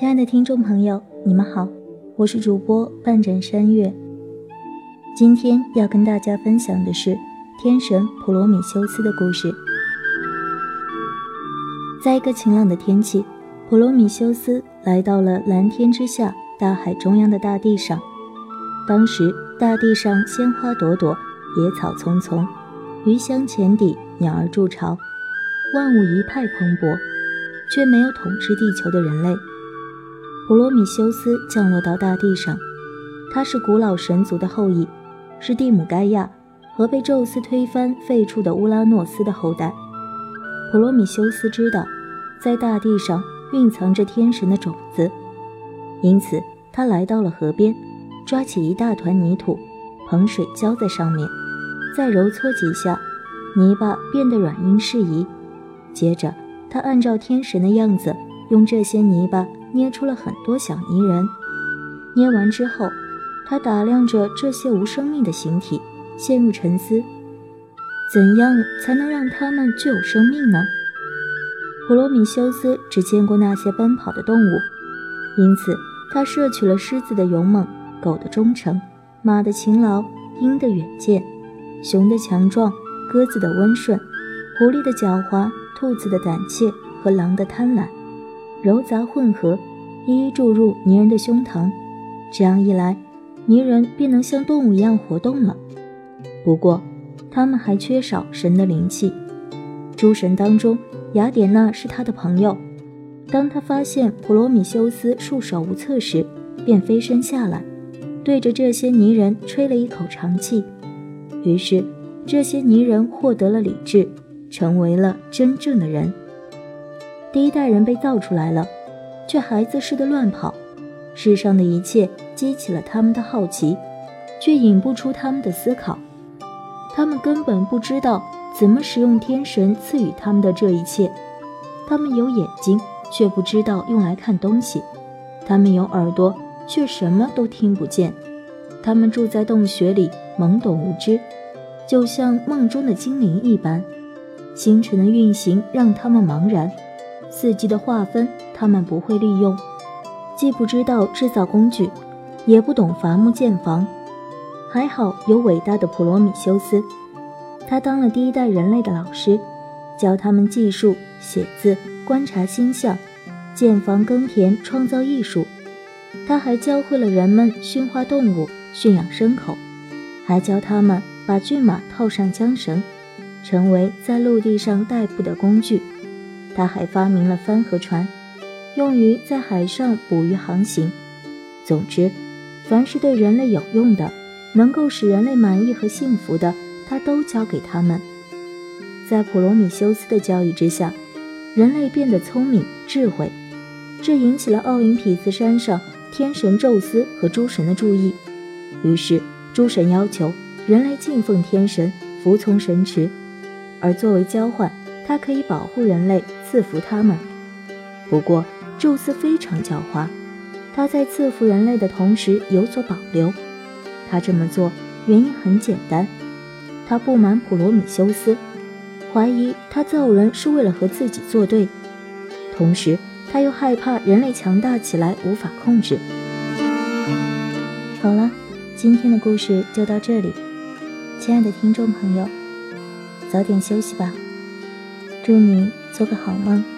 亲爱的听众朋友，你们好，我是主播半盏山月。今天要跟大家分享的是天神普罗米修斯的故事。在一个晴朗的天气，普罗米修斯来到了蓝天之下、大海中央的大地上。当时，大地上鲜花朵朵，野草丛丛，鱼香浅底，鸟儿筑巢，万物一派蓬勃，却没有统治地球的人类。普罗米修斯降落到大地上，他是古老神族的后裔，是蒂姆盖亚和被宙斯推翻废黜的乌拉诺斯的后代。普罗米修斯知道，在大地上蕴藏着天神的种子，因此他来到了河边，抓起一大团泥土，捧水浇在上面，再揉搓几下，泥巴变得软硬适宜。接着，他按照天神的样子，用这些泥巴。捏出了很多小泥人，捏完之后，他打量着这些无生命的形体，陷入沉思：怎样才能让它们具有生命呢？普罗米修斯只见过那些奔跑的动物，因此他摄取了狮子的勇猛、狗的忠诚、马的勤劳、鹰的远见、熊的强壮、鸽子的温顺、狐狸的狡猾、兔子的胆怯和狼的贪婪。糅杂混合，一一注入泥人的胸膛，这样一来，泥人便能像动物一样活动了。不过，他们还缺少神的灵气。诸神当中，雅典娜是他的朋友。当他发现普罗米修斯束手无策时，便飞身下来，对着这些泥人吹了一口长气。于是，这些泥人获得了理智，成为了真正的人。第一代人被造出来了，却孩子似的乱跑。世上的一切激起了他们的好奇，却引不出他们的思考。他们根本不知道怎么使用天神赐予他们的这一切。他们有眼睛，却不知道用来看东西；他们有耳朵，却什么都听不见。他们住在洞穴里，懵懂无知，就像梦中的精灵一般。星辰的运行让他们茫然。四季的划分，他们不会利用，既不知道制造工具，也不懂伐木建房。还好有伟大的普罗米修斯，他当了第一代人类的老师，教他们计数、写字、观察星象、建房、耕田、创造艺术。他还教会了人们驯化动物、驯养牲口，还教他们把骏马套上缰绳，成为在陆地上代步的工具。他还发明了帆和船，用于在海上捕鱼航行。总之，凡是对人类有用的，能够使人类满意和幸福的，他都教给他们。在普罗米修斯的教育之下，人类变得聪明智慧，这引起了奥林匹斯山上天神宙斯和诸神的注意。于是，诸神要求人类敬奉天神，服从神职，而作为交换。他可以保护人类，赐福他们。不过，宙斯非常狡猾，他在赐福人类的同时有所保留。他这么做原因很简单，他不满普罗米修斯，怀疑他造人是为了和自己作对，同时他又害怕人类强大起来无法控制。好了，今天的故事就到这里，亲爱的听众朋友，早点休息吧。祝你做个好梦。